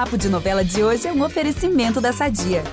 Papo de Novela de hoje é um oferecimento da Sadia.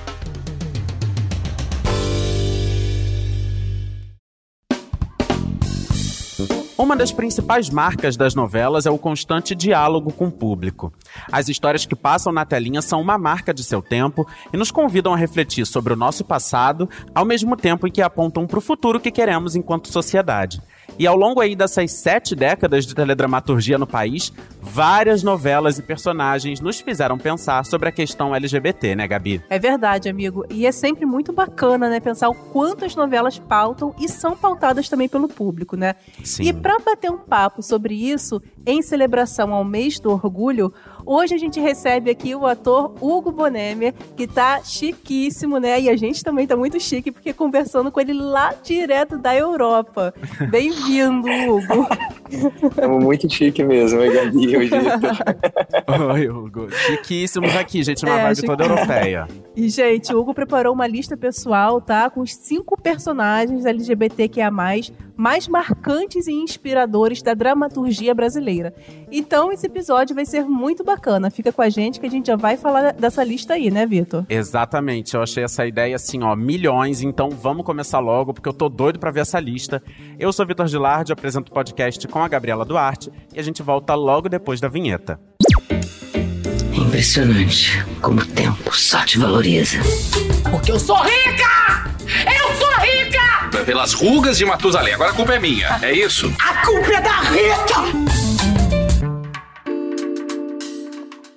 Uma das principais marcas das novelas é o constante diálogo com o público. As histórias que passam na telinha são uma marca de seu tempo e nos convidam a refletir sobre o nosso passado, ao mesmo tempo em que apontam para o futuro que queremos enquanto sociedade. E ao longo aí dessas sete décadas de teledramaturgia no país, várias novelas e personagens nos fizeram pensar sobre a questão LGBT, né, Gabi? É verdade, amigo. E é sempre muito bacana, né, pensar o quanto as novelas pautam e são pautadas também pelo público, né? Sim. E para bater um papo sobre isso, em celebração ao mês do orgulho, Hoje a gente recebe aqui o ator Hugo Bonemer, que tá chiquíssimo, né? E a gente também tá muito chique, porque conversando com ele lá direto da Europa. Bem-vindo, Hugo. Estamos muito chique mesmo, hein, Gabi? Hoje. Oi, Hugo. Chiquíssimos aqui, gente, uma É, vibe chique- toda europeia. E, gente, o Hugo preparou uma lista pessoal, tá? Com os cinco personagens LGBTQIA+, mais marcantes e inspiradores da dramaturgia brasileira. Então, esse episódio vai ser muito bacana. Fica com a gente que a gente já vai falar dessa lista aí, né, Vitor? Exatamente, eu achei essa ideia assim, ó, milhões, então vamos começar logo, porque eu tô doido pra ver essa lista. Eu sou Vitor Gilardi, apresento o podcast com a Gabriela Duarte, e a gente volta logo depois da vinheta. É impressionante como o tempo só te valoriza. Porque eu sou rica! Eu sou rica! Pelas rugas de Matusalém. Agora a culpa é minha, é isso? A culpa é da Rita!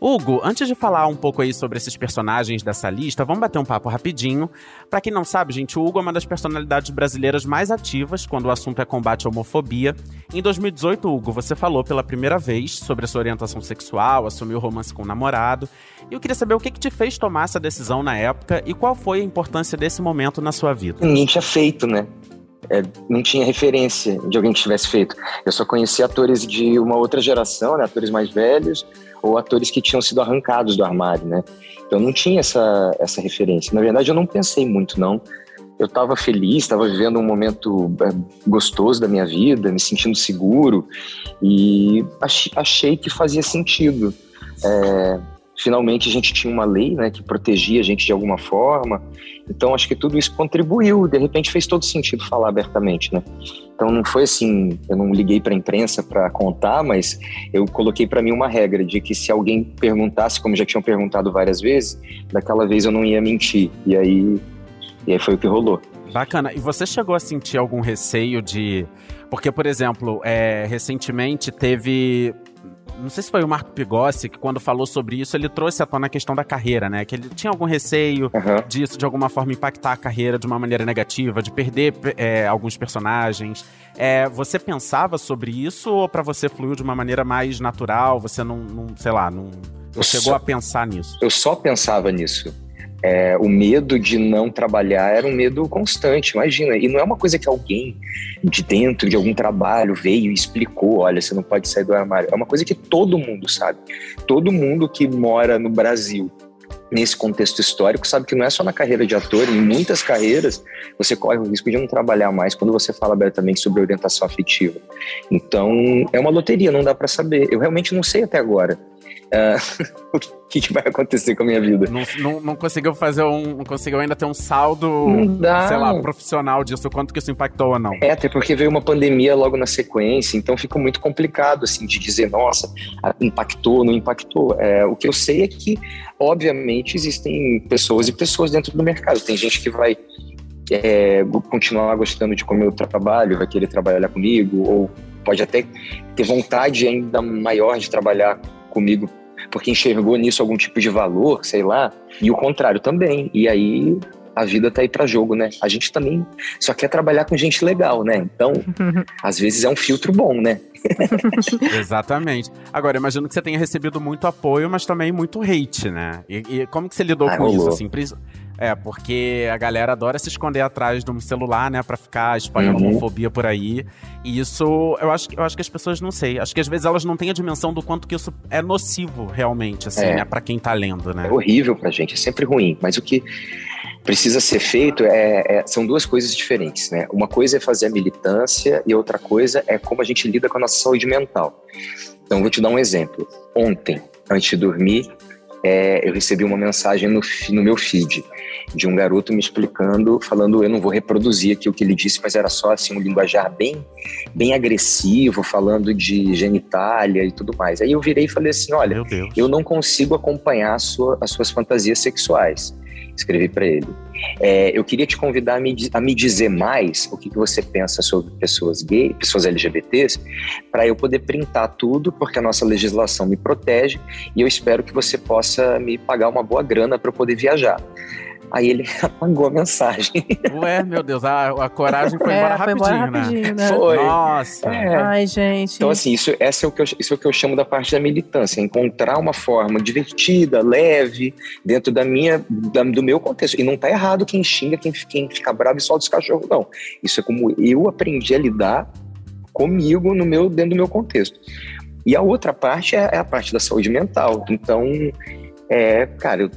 Hugo, antes de falar um pouco aí sobre esses personagens dessa lista, vamos bater um papo rapidinho. Pra quem não sabe, gente, o Hugo é uma das personalidades brasileiras mais ativas quando o assunto é combate à homofobia. Em 2018, Hugo, você falou pela primeira vez sobre a sua orientação sexual, assumiu romance com o namorado. E eu queria saber o que, que te fez tomar essa decisão na época e qual foi a importância desse momento na sua vida. Ninguém tinha feito, né? É, não tinha referência de alguém que tivesse feito. Eu só conhecia atores de uma outra geração, né? atores mais velhos, ou atores que tinham sido arrancados do armário, né? Então não tinha essa, essa referência. Na verdade, eu não pensei muito, não. Eu estava feliz, estava vivendo um momento é, gostoso da minha vida, me sentindo seguro, e ach- achei que fazia sentido. É, finalmente a gente tinha uma lei né, que protegia a gente de alguma forma, então acho que tudo isso contribuiu, de repente fez todo sentido falar abertamente, né? Então não foi assim, eu não liguei para a imprensa para contar, mas eu coloquei para mim uma regra de que se alguém perguntasse, como já tinham perguntado várias vezes, daquela vez eu não ia mentir. E aí, e aí foi o que rolou. Bacana. E você chegou a sentir algum receio de. Porque, por exemplo, é, recentemente teve. Não sei se foi o Marco Pigossi que, quando falou sobre isso, ele trouxe à tona a questão da carreira, né? Que ele tinha algum receio Aham. disso, de alguma forma, impactar a carreira de uma maneira negativa, de perder é, alguns personagens. É, você pensava sobre isso ou pra você fluiu de uma maneira mais natural? Você não, não sei lá, não, não Eu chegou só- a pensar nisso? eu só pensava nisso. É, o medo de não trabalhar era um medo constante, imagina. E não é uma coisa que alguém de dentro de algum trabalho veio e explicou: olha, você não pode sair do armário. É uma coisa que todo mundo sabe. Todo mundo que mora no Brasil, nesse contexto histórico, sabe que não é só na carreira de ator, em muitas carreiras você corre o risco de não trabalhar mais quando você fala abertamente sobre orientação afetiva. Então, é uma loteria, não dá para saber. Eu realmente não sei até agora. Ah, o que, que vai acontecer com a minha vida. Não, não, não conseguiu fazer um. Não conseguiu ainda ter um saldo, sei lá, profissional disso, quanto que isso impactou ou não. É, até porque veio uma pandemia logo na sequência, então fica muito complicado, assim, de dizer, nossa, impactou, não impactou. É, o que eu sei é que, obviamente, existem pessoas e pessoas dentro do mercado. Tem gente que vai é, continuar gostando de como eu trabalho, vai querer trabalhar comigo, ou pode até ter vontade ainda maior de trabalhar comigo porque enxergou nisso algum tipo de valor, sei lá, e o contrário também. E aí a vida tá aí para jogo, né? A gente também só quer trabalhar com gente legal, né? Então, às vezes é um filtro bom, né? Exatamente. Agora, eu imagino que você tenha recebido muito apoio, mas também muito hate, né? E, e como que você lidou Ah, com rolou. isso, assim? É, porque a galera adora se esconder atrás de um celular, né? Pra ficar espalhando Uhum. homofobia por aí. E isso, eu acho, que- eu acho que as pessoas não sei. Acho que às vezes elas não têm a dimensão do quanto que isso é nocivo, realmente, assim, É. né? Pra quem tá lendo, né? É horrível pra gente, é sempre ruim. Mas o que precisa ser feito é, é- são duas coisas diferentes, né? Uma coisa é fazer a militância e outra coisa é como a gente lida com a nossa saúde mental. Então, vou te dar um exemplo. Ontem, antes de dormir, é, eu recebi uma mensagem no, no meu feed de um garoto me explicando, falando, eu não vou reproduzir aqui o que ele disse, mas era só assim um linguajar bem, bem agressivo, falando de genitália e tudo mais. Aí eu virei e falei assim, olha, eu não consigo acompanhar sua, as suas fantasias sexuais. Escrevi para ele. É, eu queria te convidar a me, a me dizer mais o que, que você pensa sobre pessoas gays, pessoas LGBTs, para eu poder printar tudo, porque a nossa legislação me protege e eu espero que você possa me pagar uma boa grana para eu poder viajar. Aí ele apagou a mensagem. Ué, meu Deus, a, a coragem foi, é, embora, foi rapidinho, embora rapidinho, né? né? Foi. Nossa. É. Ai, gente. Então, assim, isso, essa é o que eu, isso é o que eu chamo da parte da militância. Encontrar uma forma divertida, leve, dentro da minha, da, do meu contexto. E não tá errado quem xinga, quem, quem fica bravo e solta os cachorros, não. Isso é como eu aprendi a lidar comigo no meu, dentro do meu contexto. E a outra parte é, é a parte da saúde mental. Então, é, cara, eu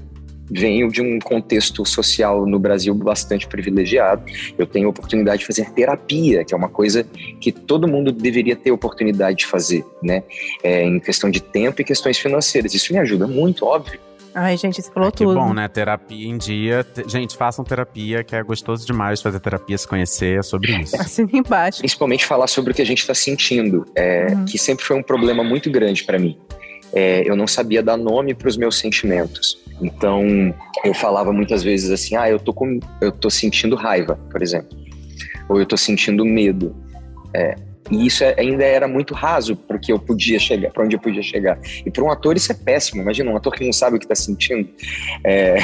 venho de um contexto social no Brasil bastante privilegiado. Eu tenho a oportunidade de fazer terapia, que é uma coisa que todo mundo deveria ter oportunidade de fazer, né? É, em questão de tempo e questões financeiras. Isso me ajuda muito, óbvio. Ai, gente, você falou Ai, que tudo. Que bom, né? Terapia em dia. Gente, façam terapia, que é gostoso demais fazer terapia, se conhecer, é sobre isso. Assim embaixo. Principalmente falar sobre o que a gente está sentindo, é, uhum. que sempre foi um problema muito grande para mim. É, eu não sabia dar nome para os meus sentimentos. Então, eu falava muitas vezes assim: "Ah, eu tô com eu tô sentindo raiva", por exemplo. Ou eu tô sentindo medo. É, e isso é, ainda era muito raso porque eu podia chegar, para onde eu podia chegar. E para um ator isso é péssimo. Imagina um ator que não sabe o que está sentindo. É...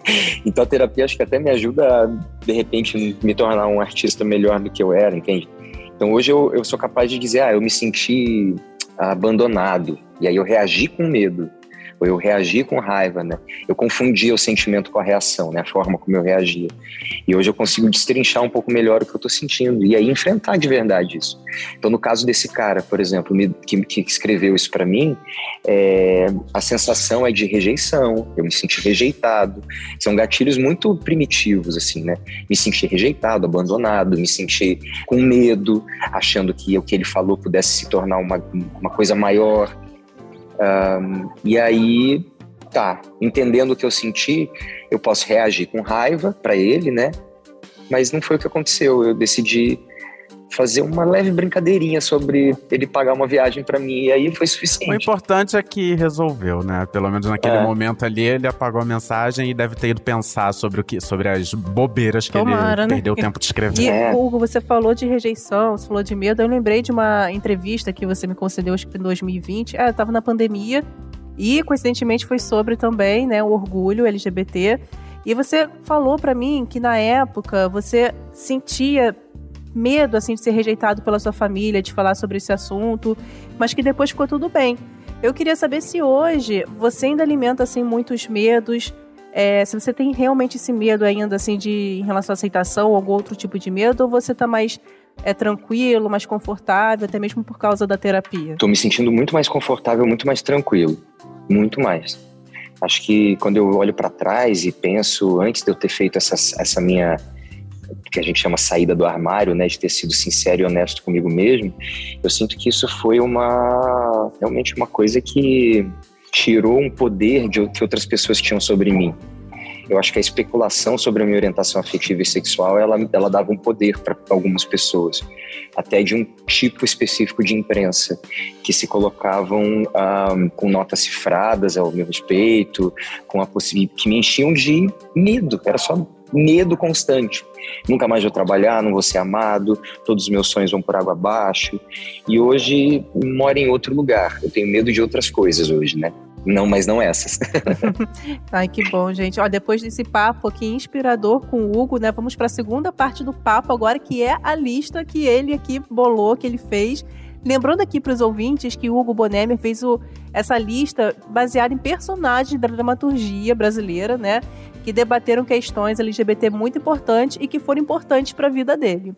então a terapia acho que até me ajuda a, de repente, me tornar um artista melhor do que eu era, entende? Então hoje eu, eu sou capaz de dizer, ah, eu me senti abandonado. E aí eu reagi com medo ou eu reagi com raiva, né? Eu confundia o sentimento com a reação, né? A forma como eu reagia. E hoje eu consigo destrinchar um pouco melhor o que eu estou sentindo e aí enfrentar de verdade isso. Então, no caso desse cara, por exemplo, que, que escreveu isso para mim, é, a sensação é de rejeição. Eu me senti rejeitado. São gatilhos muito primitivos, assim, né? Me senti rejeitado, abandonado, me senti com medo, achando que o que ele falou pudesse se tornar uma, uma coisa maior. Um, e aí, tá, entendendo o que eu senti, eu posso reagir com raiva para ele, né? Mas não foi o que aconteceu. Eu decidi fazer uma leve brincadeirinha sobre ele pagar uma viagem para mim e aí foi suficiente. O importante é que resolveu, né? Pelo menos naquele é. momento ali ele apagou a mensagem e deve ter ido pensar sobre o que, sobre as bobeiras que Tomara, ele né? perdeu o tempo de escrever. E é. Hugo, você falou de rejeição, você falou de medo. Eu lembrei de uma entrevista que você me concedeu acho que em 2020. É, eu tava na pandemia e coincidentemente foi sobre também, né, o orgulho LGBT. E você falou para mim que na época você sentia medo assim de ser rejeitado pela sua família, de falar sobre esse assunto, mas que depois ficou tudo bem. Eu queria saber se hoje você ainda alimenta assim muitos medos, é, se você tem realmente esse medo ainda assim de em relação à aceitação ou algum outro tipo de medo, ou você está mais é tranquilo, mais confortável, até mesmo por causa da terapia? Estou me sentindo muito mais confortável, muito mais tranquilo, muito mais. Acho que quando eu olho para trás e penso antes de eu ter feito essa, essa minha que a gente chama saída do armário, né, de ter sido sincero e honesto comigo mesmo, eu sinto que isso foi uma realmente uma coisa que tirou um poder de que outras pessoas tinham sobre mim. Eu acho que a especulação sobre a minha orientação afetiva e sexual, ela, ela dava um poder para algumas pessoas, até de um tipo específico de imprensa, que se colocavam com notas cifradas ao meu respeito, com a possibilidade que me enchiam de medo. Era só medo constante. Nunca mais vou trabalhar, não vou ser amado, todos os meus sonhos vão por água abaixo. E hoje moro em outro lugar. Eu tenho medo de outras coisas hoje, né? Não, mas não essas. Ai, que bom, gente. Ó, depois desse papo aqui inspirador com o Hugo, né? Vamos para a segunda parte do papo agora, que é a lista que ele aqui bolou, que ele fez. Lembrando aqui para os ouvintes que o Hugo Bonemer fez o, essa lista baseada em personagens da dramaturgia brasileira, né? Que debateram questões LGBT muito importantes e que foram importantes para a vida dele.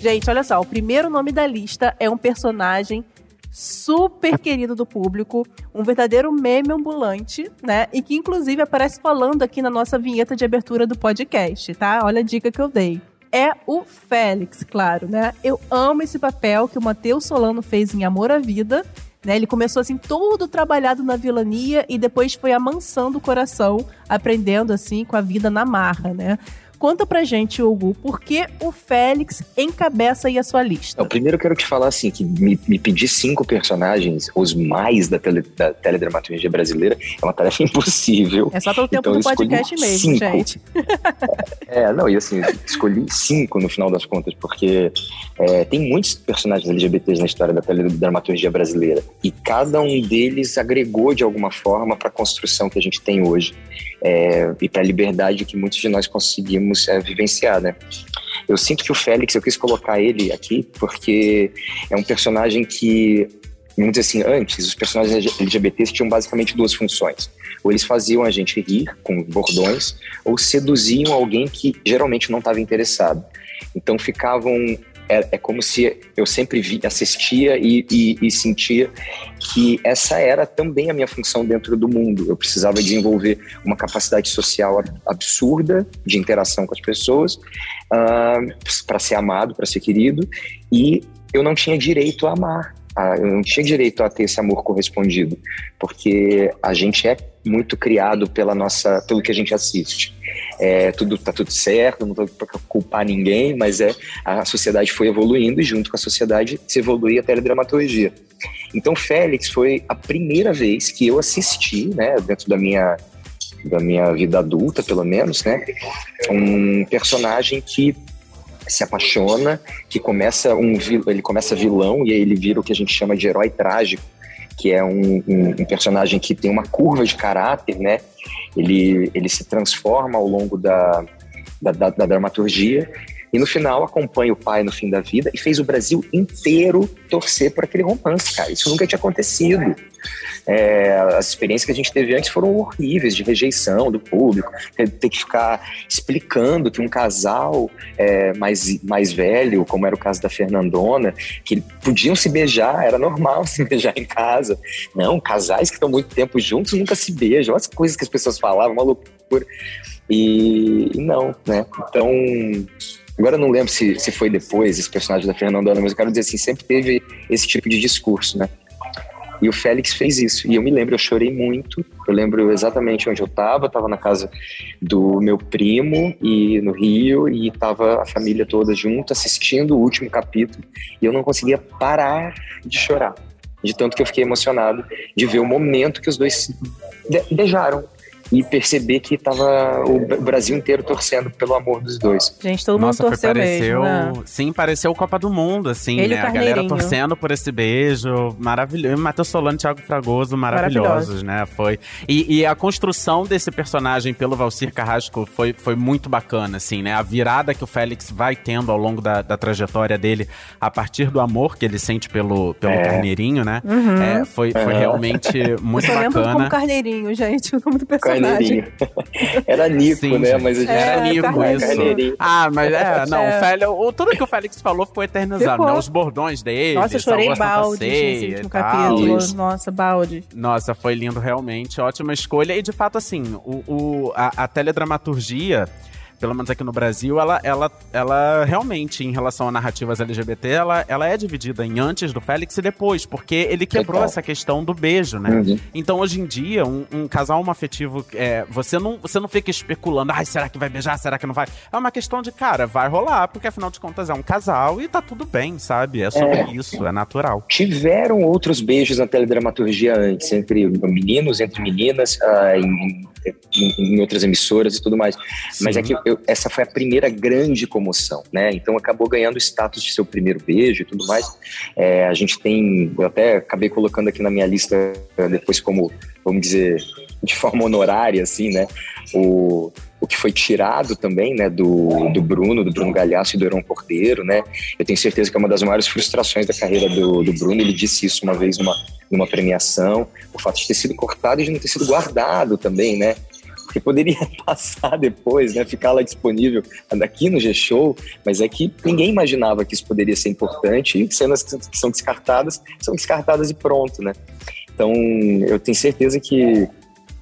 Gente, olha só, o primeiro nome da lista é um personagem super querido do público, um verdadeiro meme ambulante, né? E que inclusive aparece falando aqui na nossa vinheta de abertura do podcast, tá? Olha a dica que eu dei. É o Félix, claro, né? Eu amo esse papel que o Matheus Solano fez em Amor à Vida Né? Ele começou assim todo trabalhado na vilania e depois foi amansando o coração, aprendendo assim com a vida na marra, né? Conta pra gente, Hugo, por que o Félix encabeça aí a sua lista? O primeiro eu quero te falar assim, que me, me pedir cinco personagens, os mais da, tele, da teledramaturgia brasileira, é uma tarefa impossível. É só pelo tempo Então, do eu podcast mesmo, cinco. gente. É, não, e assim, escolhi cinco no final das contas, porque é, tem muitos personagens LGBTs na história da teledramaturgia brasileira, e cada um deles agregou de alguma forma para a construção que a gente tem hoje, é, e para a liberdade que muitos de nós conseguimos é, vivenciar, né? Eu sinto que o Félix, eu quis colocar ele aqui, porque é um personagem que, vamos dizer assim, antes, os personagens LGBTs tinham basicamente duas funções. Ou eles faziam a gente rir com bordões, ou seduziam alguém que geralmente não estava interessado. Então ficavam. É, é como se eu sempre vi, assistia e, e, e sentia que essa era também a minha função dentro do mundo. Eu precisava desenvolver uma capacidade social ab- absurda de interação com as pessoas para ser amado, para ser querido, e eu não tinha direito a amar. Eu não tinha direito a ter esse amor correspondido, porque a gente é muito criado pela nossa, pelo que a gente assiste. É, tudo tá tudo certo, não estou para culpar ninguém, mas é a sociedade foi evoluindo e junto com a sociedade se evolui a teledramaturgia. Então Félix foi a primeira vez que eu assisti, né, dentro da minha da minha vida adulta, pelo menos, né, um personagem que se apaixona, que começa um ele começa vilão e aí ele vira o que a gente chama de herói trágico, que é um, um- um personagem que tem uma curva de caráter, né? Ele, ele se transforma ao longo da, da, da- da dramaturgia e no final acompanha o pai no fim da vida e fez o Brasil inteiro torcer por aquele romance, cara. Isso nunca tinha acontecido. É, as experiências que a gente teve antes foram horríveis, de rejeição do público, ter, que ficar explicando que um casal é, mais, mais velho, como era o caso da Fernandona, que podiam se beijar, era normal se beijar em casa. Não, casais que estão muito tempo juntos nunca se beijam. Olha as coisas que as pessoas falavam, uma loucura. E, e não, né? Então, agora eu não lembro se, se foi depois esse personagem da Fernandona, mas eu quero dizer assim, sempre teve esse tipo de discurso, né? E o Félix fez isso. E eu me lembro, eu chorei muito. Eu lembro exatamente onde eu estava. Estava na casa do meu primo e no Rio e estava a família toda junto assistindo o último capítulo. E eu não conseguia parar de chorar, de tanto que eu fiquei emocionado de ver o momento que os dois beijaram e perceber que estava o Brasil inteiro torcendo pelo amor dos dois. Gente, todo Nossa, mundo torceu pareceu, mesmo, né? sim, pareceu Copa do Mundo, assim, Ele né? A galera torcendo por esse beijo, maravilhoso. Matheus Solano e Thiago Fragoso, maravilhosos, né? Foi. E, e a construção desse personagem pelo Valcir Carrasco foi, foi muito bacana, assim, né? A virada que o Félix vai tendo ao longo da, da trajetória dele, a partir do amor que ele sente pelo, pelo É. Carneirinho, né? Uhum. É, foi, foi Aham. realmente muito Eu só lembro como bacana. Carneirinho, gente, o nome do personagem. Carneirinho. Era Nico, Sim, né? Mas a gente Era Nico isso. Carneirinho. Ah, mas é, não, É. o Félix, o, tudo que o Félix falou ficou eternizado, Ficou. né? Os bordões dele, Nossa, eu chorei balde nesse último capítulo. Isso. Nossa, balde. Nossa, foi lindo realmente, ótima escolha. E de fato, assim, o, o- a, a teledramaturgia, pelo menos aqui no Brasil, ela, ela, ela realmente, em relação a narrativas LGBT, ela, ela é dividida em antes do Félix e depois, porque ele quebrou essa questão do beijo, né? Uhum. Então, hoje em dia, um, um casal homoafetivo, é, você, não, você não fica especulando, ai, será que vai beijar, será que não vai? É uma questão de, cara, vai rolar, porque afinal de contas é um casal e tá tudo bem, sabe? É sobre isso, é natural. Tiveram outros beijos na teledramaturgia antes, entre meninos, entre meninas, ah, em, em- em outras emissoras e tudo mais. Mas Sim. é que eu- essa foi a primeira grande comoção, né? Então acabou ganhando o status de seu primeiro beijo e tudo mais. É, a gente tem, eu até acabei colocando aqui na minha lista depois como, vamos dizer, de forma honorária, assim, né? O, o que foi tirado também, né, do, do Bruno, do Bruno Galhaço e do Heron Cordeiro, né? Eu tenho certeza que é uma das maiores frustrações da carreira do, do Bruno. Ele disse isso uma vez numa, numa premiação, o fato de ter sido cortado e de não ter sido guardado também, né? Poderia passar depois, né? Ficar lá disponível aqui no G-Show, mas é que ninguém imaginava que isso poderia ser importante e cenas que são descartadas, são descartadas e pronto, né? Então, eu tenho certeza que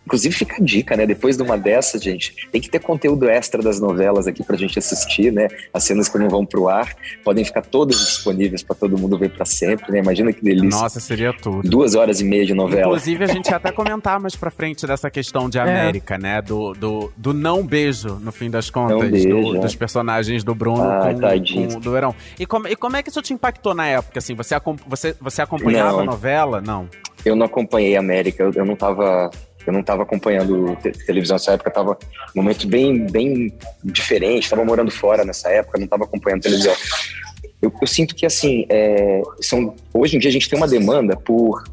Inclusive fica a dica, né? Depois de uma dessa, gente, tem que ter conteúdo extra das novelas aqui pra gente assistir, né? As cenas que não vão pro ar podem ficar todas disponíveis para todo mundo ver para sempre, né? Imagina que delícia. Nossa, seria tudo. Duas horas e meia de novela. Inclusive, a gente ia até comentar mais pra frente dessa questão de América, é. né? Do, do, do não beijo, no fim das contas, beijo, do, é. dos personagens do Bruno ah, com, com, do Verão. E como, e como é que isso te impactou na época, assim? Você, você, você acompanhava não. a novela? Não. Eu não acompanhei a América, eu, eu não tava eu não estava acompanhando te televisão nessa época, estava num momento bem, bem diferente, estava morando fora nessa época, não estava acompanhando televisão. Eu, eu, sinto que, assim, é, são, hoje em dia a gente tem uma demanda por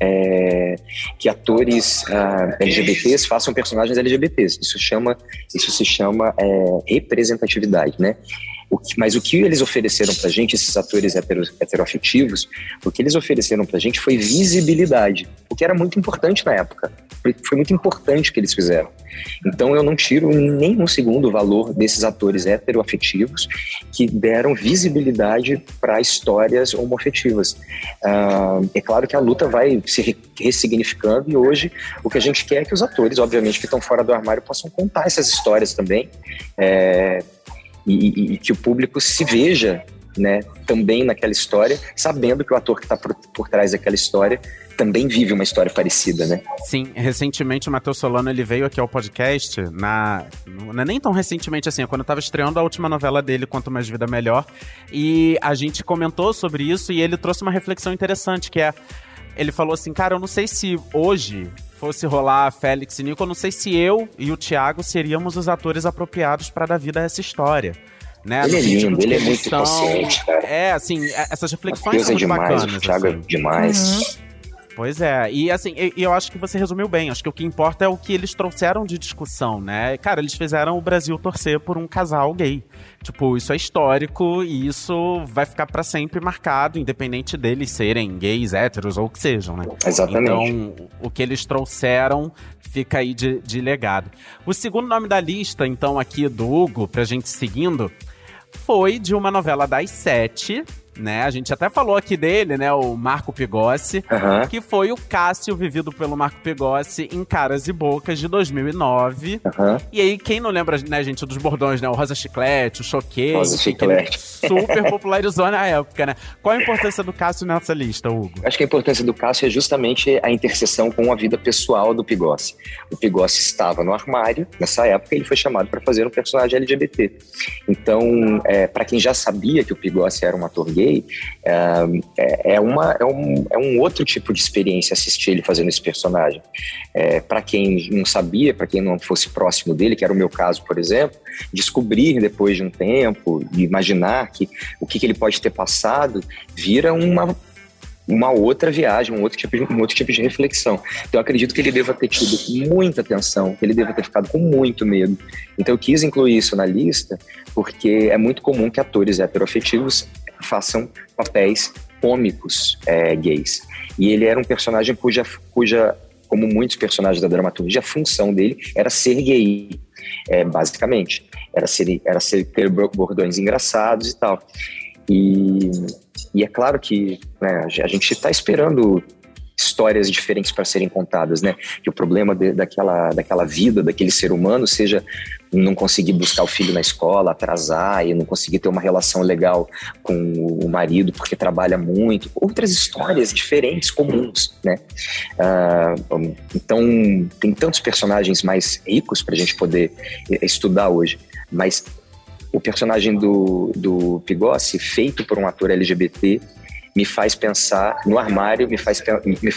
é, que atores uh, LGBTs façam personagens LGBTs. Isso chama, isso se chama é, representatividade, né? O que, mas o que eles ofereceram pra gente, esses atores hetero, heteroafetivos, o que eles ofereceram pra gente foi visibilidade, o que era muito importante na época. Foi, muito importante que eles fizeram. Então eu não tiro nem um segundo o valor desses atores heteroafetivos que deram visibilidade para histórias homoafetivas. Uh, é claro que a luta vai se ressignificando e hoje o que a gente quer é que os atores, obviamente, que estão fora do armário possam contar essas histórias também. É, e, e, que o público se veja né, também naquela história, sabendo que o ator que está por, por trás daquela história também vive uma história parecida, né? Sim, recentemente o Matheus Solano ele veio aqui ao podcast, na, não é nem tão recentemente assim, é quando eu tava estreando a última novela dele, Quanto Mais Vida Melhor, e a gente comentou sobre isso e ele trouxe uma reflexão interessante, que é, ele falou assim, cara, eu não sei se hoje fosse rolar Félix e Nico, eu não sei se eu e o Thiago seríamos os atores apropriados para dar vida a essa história. Né? Ele é lindo, ele é muito consciente, cara. É, assim, é, essas reflexões são é muito demais, bacanas. O Thiago assim. é demais. Uhum. Pois é, e assim, e, eu acho que você resumiu bem. Acho que o que importa é o que eles trouxeram de discussão, né? Cara, eles fizeram o Brasil torcer por um casal gay. Tipo, isso é histórico e isso vai ficar para sempre marcado, independente deles serem gays, héteros ou o que sejam, né? Exatamente. Então, o que eles trouxeram fica aí de, de legado. O segundo nome da lista, então, aqui do Hugo, pra gente seguindo, foi de uma novela das sete, né? A gente até falou aqui dele, né? O Marco Pigossi, uhum. que foi o Cássio vivido pelo Marco Pigossi em Caras e Bocas de 2009. Uhum. E aí, quem não lembra, né, gente, dos bordões, né? O Rosa Chiclete, o Choquei. Rosa Chiclete. Super popularizou na época, né? Qual a importância do Cássio nessa lista, Hugo? Acho que a importância do Cássio é justamente a interseção com a vida pessoal do Pigossi. O Pigossi estava no armário, nessa época, ele foi chamado para fazer um personagem LGBT. Então, é, para quem já sabia que o Pigossi era um ator gay, gay, é, é, uma, é, um, é um outro tipo de experiência assistir ele fazendo esse personagem. É, para quem não sabia, para quem não fosse próximo dele, que era o meu caso, por exemplo, descobrir depois de um tempo, imaginar que o que, que ele pode ter passado, vira uma uma outra viagem, um outro tipo de, um outro tipo de reflexão. Então, eu acredito que ele deva ter tido muita atenção, que ele deva ter ficado com muito medo. Então, eu quis incluir isso na lista, porque é muito comum que atores heteroafetivos façam papéis cômicos é, gays. E ele era um personagem cuja, cuja, como muitos personagens da dramaturgia, a função dele era ser gay, é, basicamente. Era ser, era ser ter bordões engraçados e tal. E, e é claro que né, a gente está esperando histórias diferentes para serem contadas, né? Que o problema de, daquela, daquela vida, daquele ser humano, seja não conseguir buscar o filho na escola, atrasar e não conseguir ter uma relação legal com o marido porque trabalha muito. Outras histórias diferentes, comuns, né? Uh, então, tem tantos personagens mais ricos para a gente poder estudar hoje, mas o personagem do, do Pigossi, feito por um ator LGBT, me faz pensar no armário, me faz, me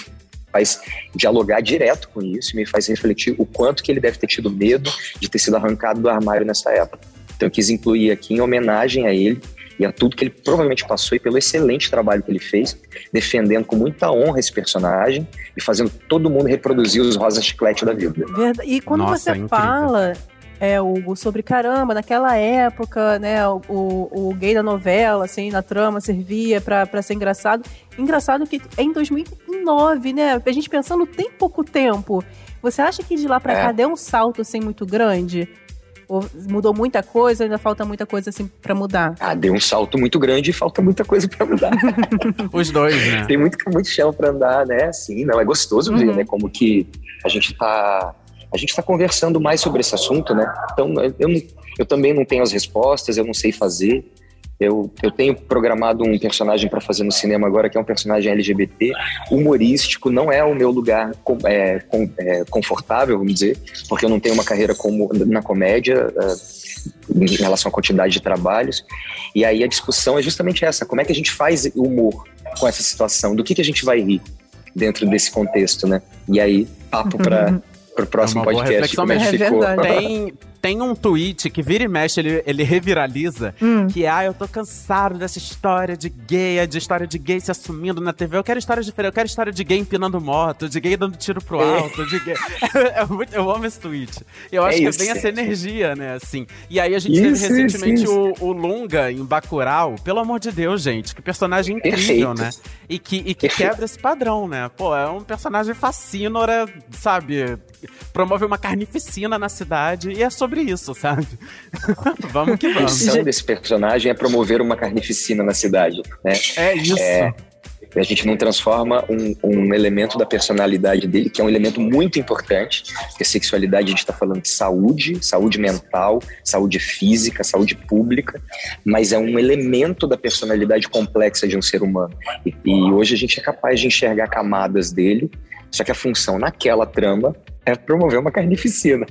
faz dialogar direto com isso, me faz refletir o quanto que ele deve ter tido medo de ter sido arrancado do armário nessa época. Então eu quis incluir aqui em homenagem a ele e a tudo que ele provavelmente passou e pelo excelente trabalho que ele fez, defendendo com muita honra esse personagem e fazendo todo mundo reproduzir os rosas chiclete da vida. Verdade. E quando Nossa, você é fala é, Hugo, sobre caramba, naquela época, né, o, o, gay da novela, assim, na trama, servia pra, pra ser engraçado. Engraçado que é em 2009, né? A gente pensando, tem pouco tempo. Você acha que de lá pra é. cá deu um salto, assim, muito grande? Ou mudou muita coisa, ainda falta muita coisa assim para mudar? Ah, deu um salto muito grande e falta muita coisa para mudar. Os dois, né? Tem muito, muito chão para andar, né? Sim, não, é gostoso uhum. ver, né? Como que a gente está a gente está conversando mais sobre esse assunto, né? Então, eu, não, eu também não tenho as respostas, eu não sei fazer. Eu, eu tenho programado um personagem para fazer no cinema agora, que é um personagem LGBT, humorístico, não é o meu lugar com, é, com, é, confortável, vamos dizer, porque eu não tenho uma carreira como, na comédia uh, em relação à quantidade de trabalhos. E aí a discussão é justamente essa: como é que a gente faz humor com essa situação? Do que, que a gente vai rir dentro desse contexto, né? E aí, papo para uhum pro próximo é podcast. Como é que ficou? Tem, tem um tweet que vira e mexe, ele, ele reviraliza, hum. que é, ah, eu tô cansado dessa história de gay, de história de gay se assumindo na TV. Eu quero história diferente, eu quero história de gay empinando moto, de gay dando tiro pro é. alto, é. de gay. eu, eu, amo esse tweet. Eu acho é que é bem essa energia, né, assim. E aí a gente isso, teve recentemente isso, isso. O, o Lunga em Bacurau. Pelo amor de Deus, gente, que personagem incrível, Perfeito. né? E que, e que quebra esse padrão, né? Pô, é um personagem fascínora, sabe? Promove uma carnificina na cidade e é sobre sobre isso, sabe? vamos que vamos. A missão desse personagem é promover uma carnificina na cidade, né? É isso. É, a gente não transforma um, um, elemento da personalidade dele, que é um elemento muito importante, porque sexualidade a gente está falando de saúde, saúde mental, saúde física, saúde pública, mas é um elemento da personalidade complexa de um ser humano. E, e hoje a gente é capaz de enxergar camadas dele, só que a função naquela trama é promover uma carnificina.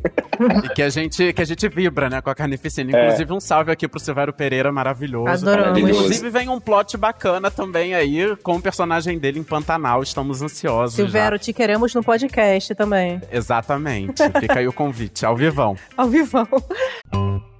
E que a gente, que a gente vibra, né, com a carnificina. É. Inclusive, é. um salve aqui pro Silvério Pereira, maravilhoso. Adoramos. Inclusive, vem um plot bacana também aí, com o personagem dele em Pantanal. Estamos ansiosos. Silvério, te queremos no podcast também. Exatamente. Fica aí o convite, ao vivão. Ao vivão.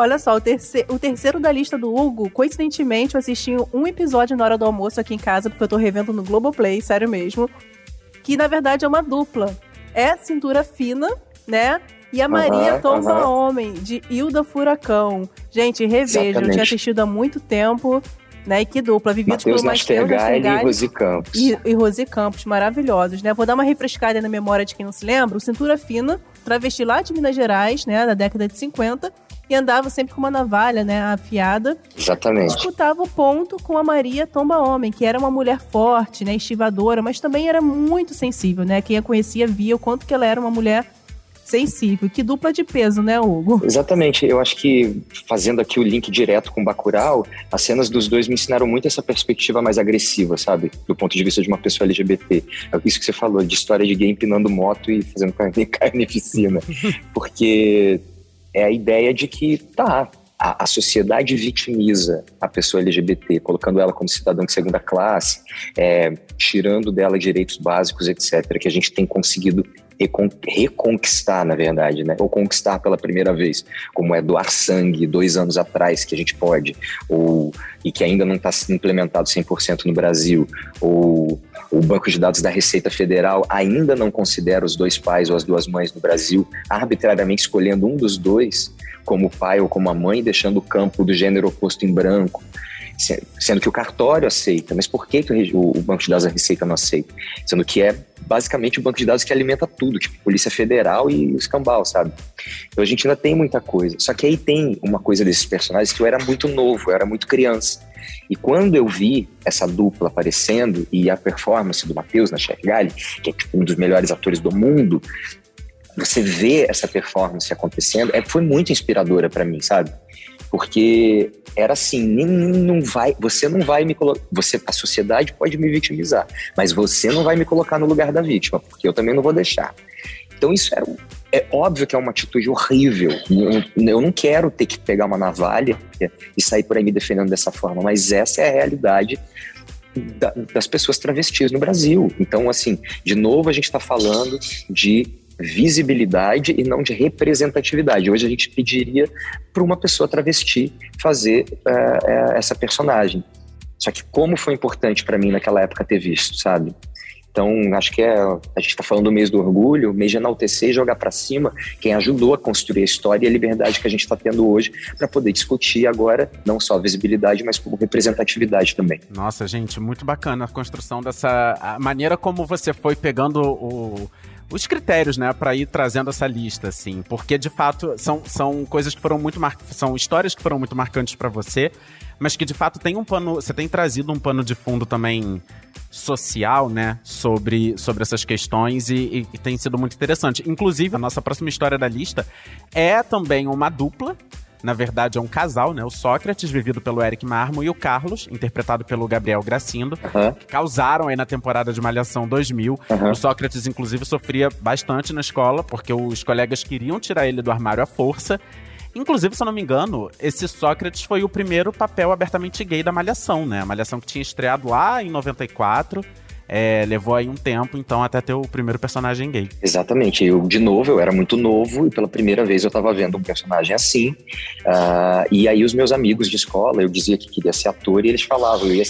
Olha só, o, terce o terceiro da lista do Hugo, coincidentemente, eu assisti um episódio na hora do almoço aqui em casa, porque eu tô revendo no Globoplay, sério mesmo. Que na verdade é uma dupla. É Cintura Fina, né? E a Maria uhum, Tomba uhum. Homem, de Hilda Furacão. Gente, revejo, eu tinha assistido há muito tempo, né? E que dupla, vividos pelo Matheus Nastergalli e Rosi Campos. E, e Rosi Campos, maravilhosos, né? Vou dar uma refrescada na memória de quem não se lembra. O Cintura Fina, travesti lá de Minas Gerais, né? Da década de 50 e andava sempre com uma navalha, né, afiada. Exatamente. Disputava o ponto com a Maria Tomba Homem, que era uma mulher forte, né, estivadora, mas também era muito sensível, né? Quem a conhecia via o quanto que ela era uma mulher sensível. Que dupla de peso, né, Hugo? Exatamente. Eu acho que, fazendo aqui o link direto com Bacurau, as cenas dos dois me ensinaram muito essa perspectiva mais agressiva, sabe? Do ponto de vista de uma pessoa LGBT. É isso que você falou, de história de gay empinando moto e fazendo carne, carnificina. Porque é a ideia de que, tá, a, a, sociedade vitimiza a pessoa LGBT, colocando ela como cidadã de segunda classe, é, tirando dela direitos básicos, etc., que a gente tem conseguido reconquistar, na verdade, né? Ou conquistar pela primeira vez, como é doar sangue dois anos atrás, que a gente pode, ou e que ainda não está implementado 100% no Brasil, ou o banco de dados da Receita Federal ainda não considera os dois pais ou as duas mães no Brasil, arbitrariamente escolhendo um dos dois como pai ou como a mãe, deixando o campo do gênero oposto em branco sendo que o cartório aceita, mas por que, que o, banco de dados da Receita não aceita? Sendo que é basicamente o banco de dados que alimenta tudo, tipo Polícia Federal e o escambau, sabe? Então a gente ainda tem muita coisa. Só que aí tem uma coisa desses personagens que eu era muito novo, eu era muito criança. E quando eu vi essa dupla aparecendo e a performance do Matheus na Gali, que é tipo, um dos melhores atores do mundo, você vê essa performance acontecendo, é, foi muito inspiradora para mim, sabe? Porque era assim, não vai, você não vai me você, a sociedade pode me vitimizar, mas você não vai me colocar no lugar da vítima, porque eu também não vou deixar. Então isso é, é óbvio que é uma atitude horrível. Eu não quero ter que pegar uma navalha e sair por aí me defendendo dessa forma, mas essa é a realidade das pessoas travestis no Brasil. Então, assim, de novo a gente está falando de visibilidade e não de representatividade. Hoje a gente pediria para uma pessoa travesti fazer uh, essa personagem. Só que como foi importante para mim naquela época ter visto, sabe? Então, acho que é, a gente está falando do mês do orgulho, mês de enaltecer e jogar para cima quem ajudou a construir a história e a liberdade que a gente está tendo hoje para poder discutir agora não só a visibilidade, mas como representatividade também. Nossa, gente, muito bacana a construção dessa a maneira como você foi pegando o os critérios, né, para ir trazendo essa lista, assim, porque de fato são, são coisas que foram muito mar... são histórias que foram muito marcantes para você, mas que de fato tem um pano, você tem trazido um pano de fundo também social, né, sobre, sobre essas questões e, e, e tem sido muito interessante. Inclusive, a nossa próxima história da lista é também uma dupla na verdade é um casal, né? O Sócrates, vivido pelo Eric Marmo, e o Carlos, interpretado pelo Gabriel Gracindo, uhum. que causaram aí na temporada de Malhação 2000. Uhum. O Sócrates, inclusive, sofria bastante na escola, porque os colegas queriam tirar ele do armário à força. Inclusive, se eu não me engano, esse Sócrates foi o primeiro papel abertamente gay da Malhação, né? A Malhação que tinha estreado lá em 94 é, levou aí um tempo, então, até ter o primeiro personagem gay. Exatamente. Eu, de novo, eu era muito novo e pela primeira vez eu tava vendo um personagem assim. Uh, e aí os meus amigos de escola, eu dizia que queria ser ator e eles falavam, eu ia,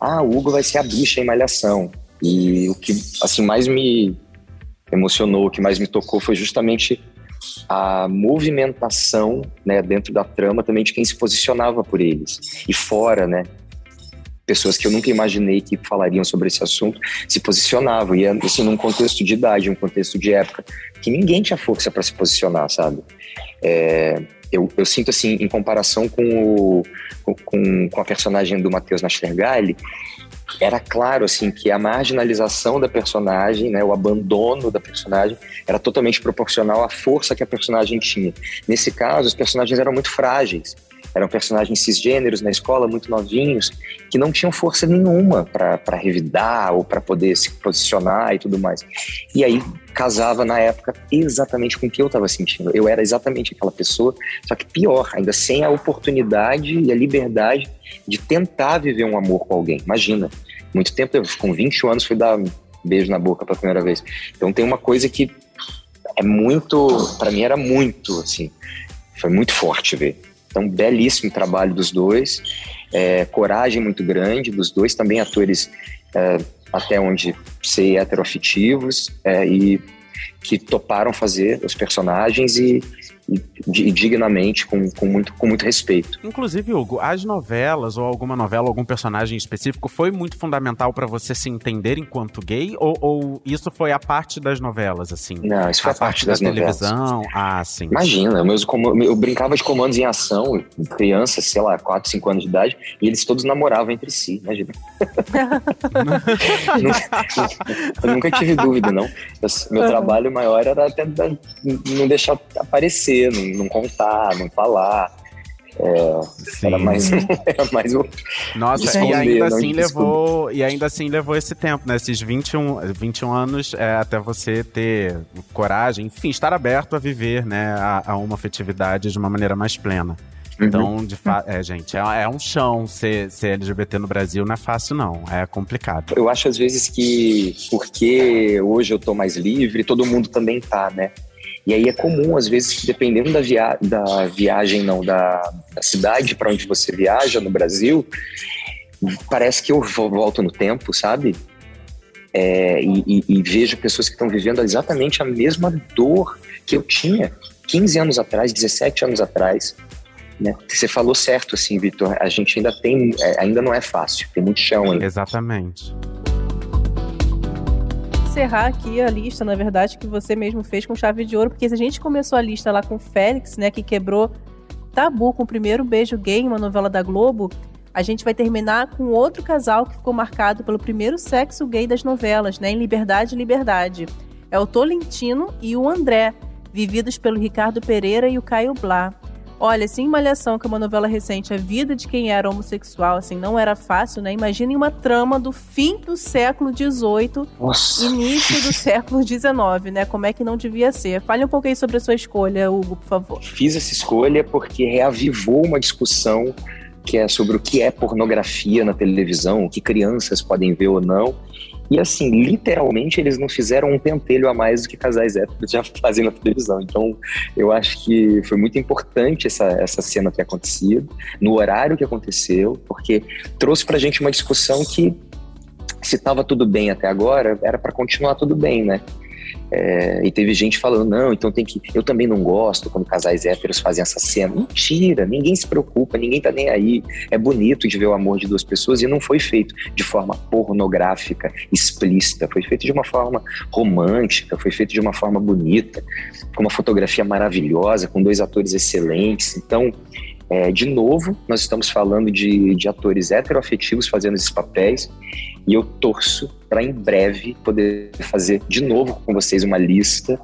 ah, o Hugo vai ser a bicha em Malhação. E o que, assim, mais me emocionou, o que mais me tocou foi justamente a movimentação, né, dentro da trama também de quem se posicionava por eles. E fora, né, pessoas que eu nunca imaginei que falariam sobre esse assunto se posicionavam. E assim, num contexto de idade, um contexto de época, que ninguém tinha força para se posicionar, sabe? É, eu, eu, sinto assim, em comparação com, o, com, com a personagem do Matheus Nastergalli, era claro assim que a marginalização da personagem, né, o abandono da personagem, era totalmente proporcional à força que a personagem tinha. Nesse caso, os personagens eram muito frágeis eram personagens cisgêneros na escola, muito novinhos, que não tinham força nenhuma para revidar ou para poder se posicionar e tudo mais. E aí casava na época exatamente com o que eu estava sentindo. Eu era exatamente aquela pessoa, só que pior, ainda sem a oportunidade e a liberdade de tentar viver um amor com alguém. Imagina, muito tempo, eu, com 20 anos, fui dar beijo na boca pela primeira vez. Então tem uma coisa que é muito, para mim era muito, assim, foi muito forte ver. Então, belíssimo trabalho dos dois, é, coragem muito grande dos dois, também atores é, até onde sei heteroafetivos é, e que toparam fazer os personagens e e, dignamente, com, com, muito, com muito respeito. Inclusive, Hugo, as novelas ou alguma novela, algum personagem específico foi muito fundamental para você se entender enquanto gay? Ou, ou, isso foi a parte das novelas, assim? Não, isso foi a, a parte, parte das da novelas. televisão? Ah, sim. Imagina, meus, eu brincava de comandos em ação, criança, sei lá, 4, 5 anos de idade, e eles todos namoravam entre si, imagina. eu nunca tive dúvida, não. meu trabalho maior era até não deixar aparecer não, não contar, não falar. É, era mais, era mais o. Nossa, e ainda assim levou. E ainda assim levou esse tempo, né? Esses 21, 21 anos é, até você ter coragem, enfim, estar aberto a viver, né? A, a uma afetividade de uma maneira mais plena. Uhum. Então, de fato, é, gente, é, é, um chão ser, ser LGBT no Brasil, não é fácil, não. É complicado. Eu acho, às vezes, que porque hoje eu tô mais livre, todo mundo também tá, né? E aí é comum, às vezes, dependendo da, via da viagem, não, da, da cidade para onde você viaja no Brasil, parece que eu volto no tempo, sabe? É, e, e, e, vejo pessoas que estão vivendo exatamente a mesma dor que eu tinha 15 anos atrás, 17 anos atrás. Né? Você falou certo, assim, Vitor. A gente ainda tem, é, ainda não é fácil, tem muito chão ainda. Exatamente encerrar aqui a lista, na verdade, que você mesmo fez com chave de ouro, porque se a gente começou a lista lá com o Félix, né, que quebrou tabu com o primeiro beijo gay em uma novela da Globo, a gente vai terminar com outro casal que ficou marcado pelo primeiro sexo gay das novelas, né, em Liberdade Liberdade. É o Tolentino e o André, vividos pelo Ricardo Pereira e o Caio Blá. Olha, assim, Malhação, que é uma novela recente, a vida de quem era homossexual, assim, não era fácil, né? Imaginem uma trama do fim do século XVIII, início do século XIX, né? Como é que não devia ser? Fale um pouco aí sobre a sua escolha, Hugo, por favor. Fiz essa escolha porque reavivou uma discussão que é sobre o que é pornografia na televisão, o que crianças podem ver ou não, e assim, literalmente eles não fizeram um pentelho a mais do que casais héteros já fazem na televisão. Então, eu acho que foi muito importante essa, essa cena ter acontecido, no horário que aconteceu, porque trouxe pra gente uma discussão que se estava tudo bem até agora, era para continuar tudo bem, né? É, e teve gente falando, não, então tem que. Eu também não gosto quando casais héteros fazem essa cena. Mentira, ninguém se preocupa, ninguém tá nem aí. É bonito de ver o amor de duas pessoas e não foi feito de forma pornográfica, explícita. Foi feito de uma forma romântica, foi feito de uma forma bonita, com uma fotografia maravilhosa, com dois atores excelentes. Então, é, de novo, nós estamos falando de, de atores heteroafetivos fazendo esses papéis e eu torço para em breve poder fazer de novo com vocês uma lista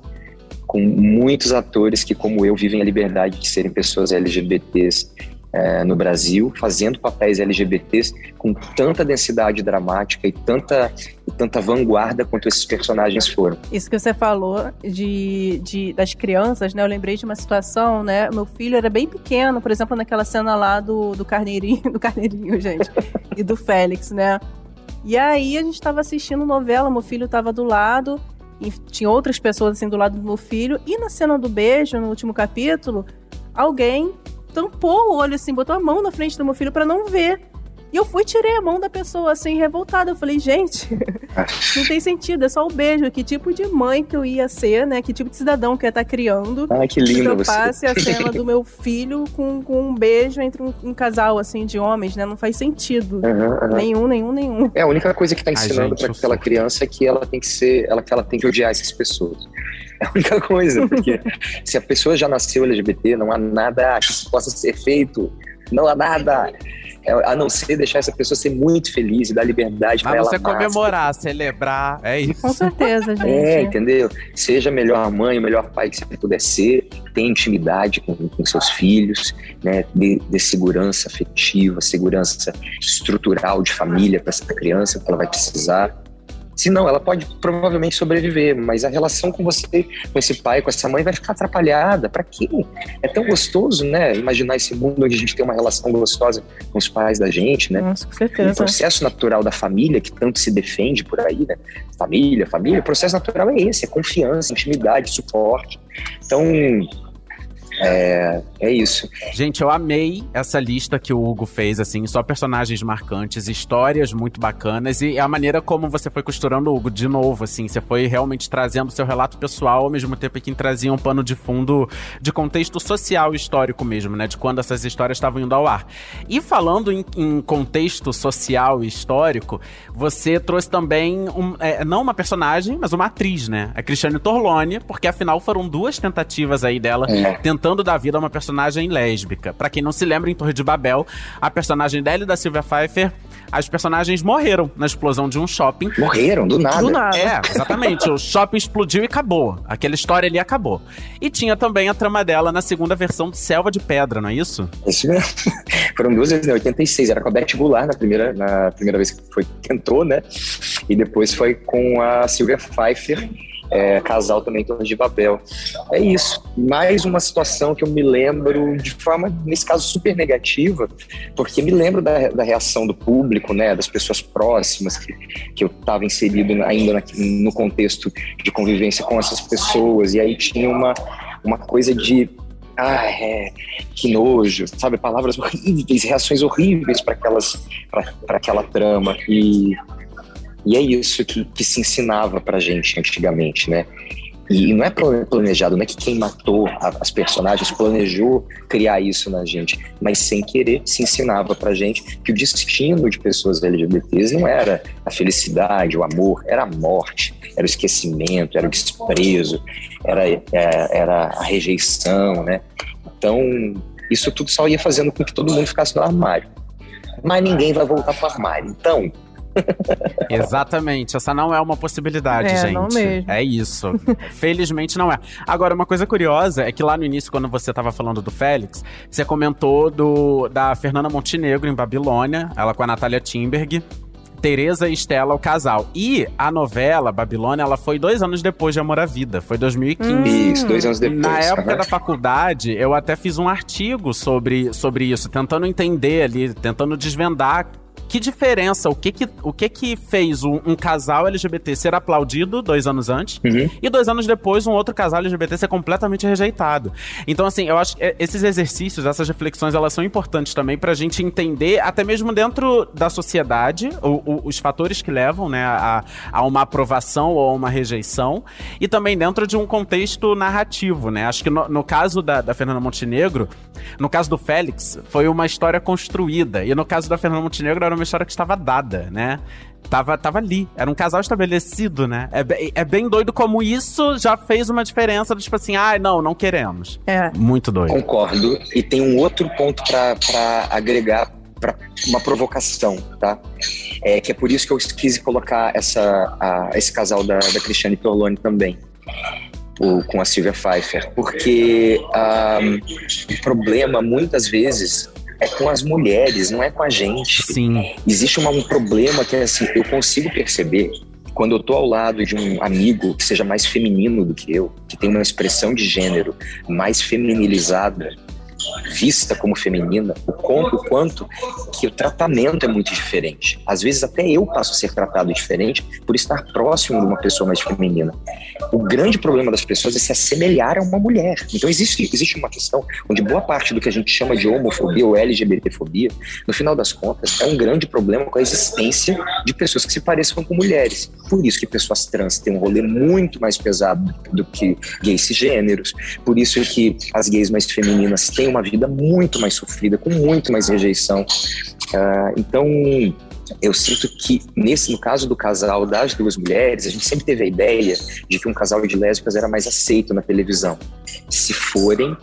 com muitos atores que, como eu, vivem a liberdade de serem pessoas LGBTs é, no Brasil, fazendo papéis LGBTs com tanta densidade dramática e tanta, e tanta vanguarda quanto esses personagens foram. Isso que você falou de, de, das crianças, né? Eu lembrei de uma situação, né? Meu filho era bem pequeno, por exemplo, naquela cena lá do, do carneirinho, do carneirinho, gente, e do Félix, né? E aí a gente estava assistindo novela, meu filho estava do lado, e tinha outras pessoas assim do lado do meu filho, e na cena do beijo, no último capítulo, alguém tampou o olho, assim, botou a mão na frente do meu filho para não ver. E eu fui tirei a mão da pessoa, assim, revoltada. Eu falei, gente, não tem sentido, é só o beijo. Que tipo de mãe que eu ia ser, né? Que tipo de cidadão que eu ia estar tá criando. Ah, que lindo você. passe a cena do meu filho com, com um beijo entre um, um, casal, assim, de homens, né? Não faz sentido. Uhum, uhum. Nenhum, nenhum, nenhum. É, a única coisa que tá ensinando para aquela criança é que ela tem que ser, ela, que ela tem que odiar essas pessoas. É a única coisa, porque se a pessoa já nasceu LGBT, não há nada que possa ser feito, não há nada é, a não ser deixar essa pessoa ser muito feliz e dar liberdade para ela. você comemorar, celebrar, é isso. Com certeza, gente. É, entendeu? Seja a melhor mãe, o melhor pai que você puder ser, tenha intimidade com, com seus filhos, né? Dê, dê segurança afetiva, segurança estrutural de família para essa criança que ela vai precisar. Se não, ela pode provavelmente sobreviver, mas a relação com você, com esse pai, com essa mãe vai ficar atrapalhada. Para quê? É tão gostoso, né? Imaginar esse mundo onde a gente tem uma relação gostosa com os pais da gente, né? Nossa, com certeza. O processo natural da família que tanto se defende por aí, né? Família, família, o processo natural é esse, é confiança, intimidade, suporte. Então, é, é isso. Gente, eu amei essa lista que o Hugo fez, assim, só personagens marcantes, histórias muito bacanas e a maneira como você foi costurando, Hugo, de novo, assim, você foi realmente trazendo seu relato pessoal ao mesmo tempo que trazia um pano de fundo de contexto social e histórico mesmo, né, de quando essas histórias estavam indo ao ar. E falando em, em contexto social e histórico, você trouxe também, um, é, não uma personagem, mas uma atriz, né, a Cristiane Torlone, porque afinal foram duas tentativas aí dela é. tentando tentando dar vida a uma personagem lésbica. Para quem não se lembra, em Torre de Babel, a personagem dela e da Sylvia Pfeiffer as personagens morreram na explosão de um shopping. Morreram, do nada. Do nada. É, exatamente. o shopping explodiu e acabou. Aquela história ali acabou. E tinha também a trama dela na segunda versão de Selva de Pedra, não é isso? Isso mesmo. Foram duas vezes, né? 86. Era com a Beth Goulart na primeira, na primeira vez que foi, tentou, né? E depois foi com a Sylvia Pfeiffer é, casal também Torre de Babel. É isso. Mais uma situação que eu me lembro de forma, nesse caso, super negativa, porque me lembro da, da reação do público, né, das pessoas próximas, que, que eu estava inserido ainda na, no contexto de convivência com essas pessoas, e aí tinha uma, uma coisa de ah, é, que nojo, sabe? Palavras horríveis, reações horríveis para aquela trama. E e é isso que, que se ensinava pra gente antigamente, né? E não é planejado, não é que quem matou as personagens planejou criar isso na gente, mas sem querer se ensinava pra gente que o destino de pessoas LGBTs não era a felicidade, o amor, era a morte, era o esquecimento, era o desprezo, era, é, era a rejeição, né? Então, isso tudo só ia fazendo com que todo mundo ficasse no armário. Mas ninguém vai voltar pro armário. Então, Exatamente, essa não é uma possibilidade, é, gente. Não mesmo. É isso. Felizmente não é. Agora, uma coisa curiosa é que lá no início, quando você estava falando do Félix, você comentou do, da Fernanda Montenegro em Babilônia, ela com a Natália Timberg. Tereza e Estela, o casal. E a novela Babilônia, ela foi dois anos depois de Amor à Vida. Foi 2015. Hum. Isso, dois anos depois. Na época da faculdade, eu até fiz um artigo sobre, sobre isso, tentando entender ali, tentando desvendar que diferença, o que que, o que, que fez um, um casal LGBT ser aplaudido dois anos antes Uhum. e dois anos depois um outro casal LGBT ser completamente rejeitado. Então, assim, eu acho que é, esses exercícios, essas reflexões, elas são importantes também pra gente entender, até mesmo dentro da sociedade, o- o- os fatores que levam, né, a, a uma aprovação ou a uma rejeição, e também dentro de um contexto narrativo, né? Acho que no, no caso da, da Fernanda Montenegro, no caso do Félix, foi uma história construída, e no caso da Fernanda Montenegro era uma história que estava dada, né? Tava, tava ali, era um casal estabelecido, né? É, bem- é bem doido como isso já fez uma diferença do tipo assim, ah, não, não queremos. É. Muito doido. Concordo. E tem um outro ponto para agregar para uma provocação, tá? É, que é por isso que eu quis colocar essa, a- esse casal da, da Cristiane Torlone também. o- com a Silvia Pfeiffer. Porque ah, o problema, muitas vezes, é com as mulheres, não é com a gente. Sim. Existe uma- um problema que, assim, eu consigo perceber quando eu tô ao lado de um amigo que seja mais feminino do que eu, que tem uma expressão de gênero mais feminilizada, vista como feminina, o quanto, o quanto que o tratamento é muito diferente. Às vezes até eu passo a ser tratado diferente por estar próximo de uma pessoa mais feminina. O grande problema das pessoas é se assemelhar a uma mulher. Então existe, existe uma questão onde boa parte do que a gente chama de homofobia ou LGBTfobia, no final das contas, é um grande problema com a existência de pessoas que se pareçam com mulheres. Por isso que pessoas trans têm um rolê muito mais pesado do que gays cisgêneros. Por isso que as gays mais femininas têm uma vida muito mais sofrida, com muito mais rejeição. Ah, então, eu sinto que, nesse, no caso do casal das duas mulheres, a gente sempre teve a ideia de que um casal de lésbicas era mais aceito na televisão. Se forem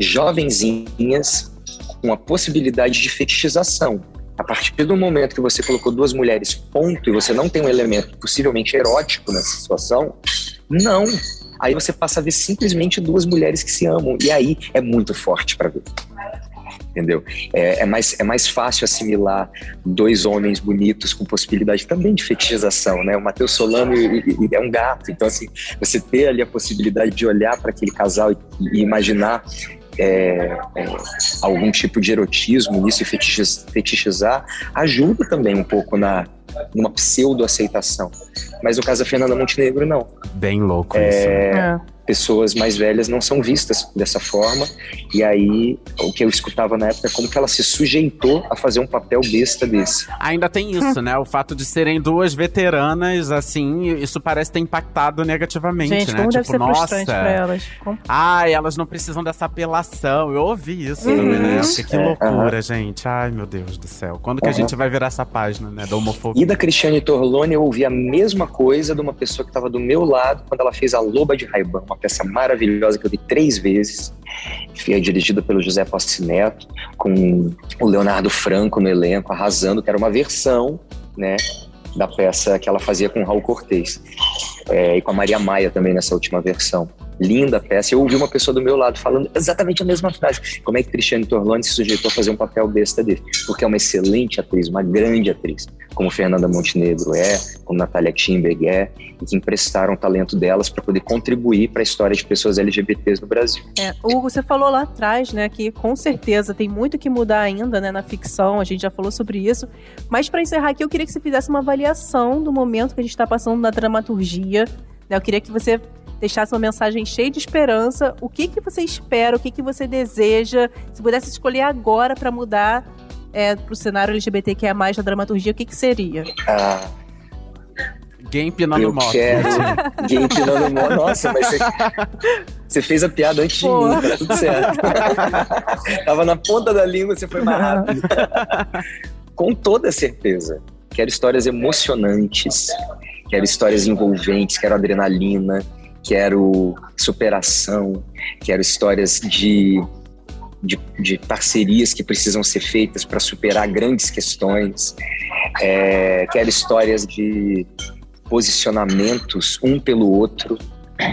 jovenzinhas com a possibilidade de fetichização. A partir do momento que você colocou duas mulheres, ponto, e você não tem um elemento possivelmente erótico nessa situação, não. Aí você passa a ver simplesmente duas mulheres que se amam. E aí é muito forte para ver. Entendeu? É, é mais, é mais fácil assimilar dois homens bonitos com possibilidade também de fetichização, né? O Matheus Solano é um gato. Então, assim, você ter ali a possibilidade de olhar para aquele casal e, e imaginar é, é, algum tipo de erotismo nisso e fetichiz- fetichizar ajuda também um pouco na numa pseudo-aceitação. Mas no caso da Fernanda Montenegro, não. Bem louco isso. É. Pessoas mais velhas não são vistas dessa forma. E aí, o que eu escutava na época é como que ela se sujeitou a fazer um papel besta desse. Ainda tem isso, né? O fato de serem duas veteranas, assim, isso parece ter impactado negativamente, Gente, né? como deve tipo, ser nossa. frustrante pra elas. Como- Ai, elas não precisam dessa apelação. Eu ouvi isso Uhum. também, né? Porque que É, loucura, gente. Ai, meu Deus do céu. Quando que a Aham. gente vai virar essa página, né? Da homofobia? E da Cristiane Torlone, eu ouvi a mesma coisa de uma pessoa que estava do meu lado quando ela fez A Loba de Raiban, uma peça maravilhosa que eu vi três vezes. Foi dirigida pelo José Passi Neto, com o Leonardo Franco no elenco, arrasando, que era uma versão, né? Da peça que ela fazia com Raul Cortez. É, e com a Maria Maia também nessa última versão. Linda peça. Eu ouvi uma pessoa do meu lado falando exatamente a mesma frase. Como é que Cristiane Torlone se sujeitou a fazer um papel besta dele? Porque é uma excelente atriz, uma grande atriz, como Fernanda Montenegro é, como Natália Timberg é, e que emprestaram o talento delas para poder contribuir para a história de pessoas LGBTs no Brasil. É, Hugo, você falou lá atrás, né, que com certeza tem muito que mudar ainda, né, na ficção, a gente já falou sobre isso. Mas para encerrar aqui, eu queria que você fizesse uma avaliação do momento que a gente está passando na dramaturgia. Né? Eu queria que você deixasse uma mensagem cheia de esperança. O que que você espera? O que que você deseja? Se pudesse escolher agora para mudar é, para o cenário LGBT que é mais da dramaturgia, o que que seria? Ah, Game pinando eu moto. quero Gay Pinando Moto. Nossa, mas você, você fez a piada antes de Pô. mim, tá tudo certo. Tava na ponta da língua, você foi mais rápido. Com toda certeza. Quero histórias emocionantes, quero histórias envolventes, quero adrenalina, quero superação, quero histórias de, de, de parcerias que precisam ser feitas para superar grandes questões. É, quero histórias de posicionamentos um pelo outro,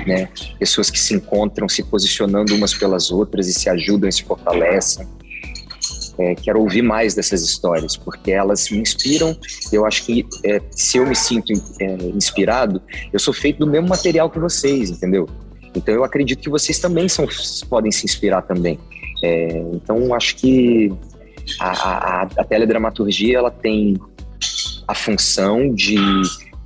né? Pessoas que se encontram se posicionando umas pelas outras e se ajudam e se fortalecem. É, quero ouvir mais dessas histórias, porque elas me inspiram. Eu acho que é, se eu me sinto é, inspirado, eu sou feito do mesmo material que vocês, entendeu? Então eu acredito que vocês também são, podem se inspirar também. É, então acho que a, a, a teledramaturgia ela tem a função de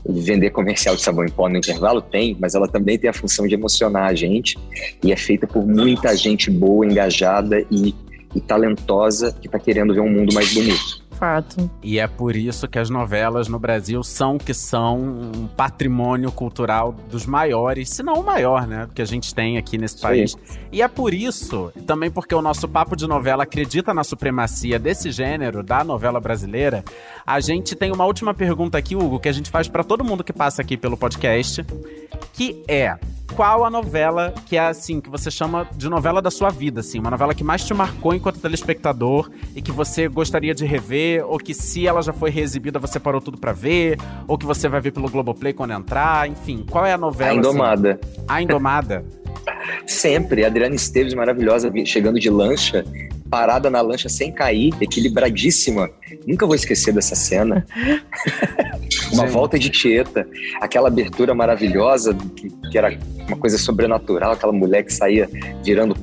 vender comercial de sabão em pó no intervalo? Tem, mas ela também tem a função de emocionar a gente e é feita por muita gente boa, engajada e, e talentosa que está querendo ver um mundo mais bonito. Fato. E é por isso que as novelas no Brasil são que são um patrimônio cultural dos maiores, se não o maior, né? Que a gente tem aqui nesse país. E é por isso, também porque o nosso papo de novela acredita na supremacia desse gênero, da novela brasileira, a gente tem uma última pergunta aqui, Hugo, que a gente faz para todo mundo que passa aqui pelo podcast, que é qual a novela que é assim, que você chama de novela da sua vida, assim, uma novela que mais te marcou enquanto telespectador e que você gostaria de rever, ou que se ela já foi reexibida, você parou tudo para ver, ou que você vai ver pelo Globoplay quando entrar, enfim, qual é a novela? A Indomada. Assim? A Indomada. Sempre, Adriana Esteves maravilhosa, chegando de lancha, parada na lancha sem cair, equilibradíssima. Nunca vou esquecer dessa cena. uma Sim. volta de Tieta, aquela abertura maravilhosa, que, que, era uma coisa sobrenatural, aquela mulher que saía virando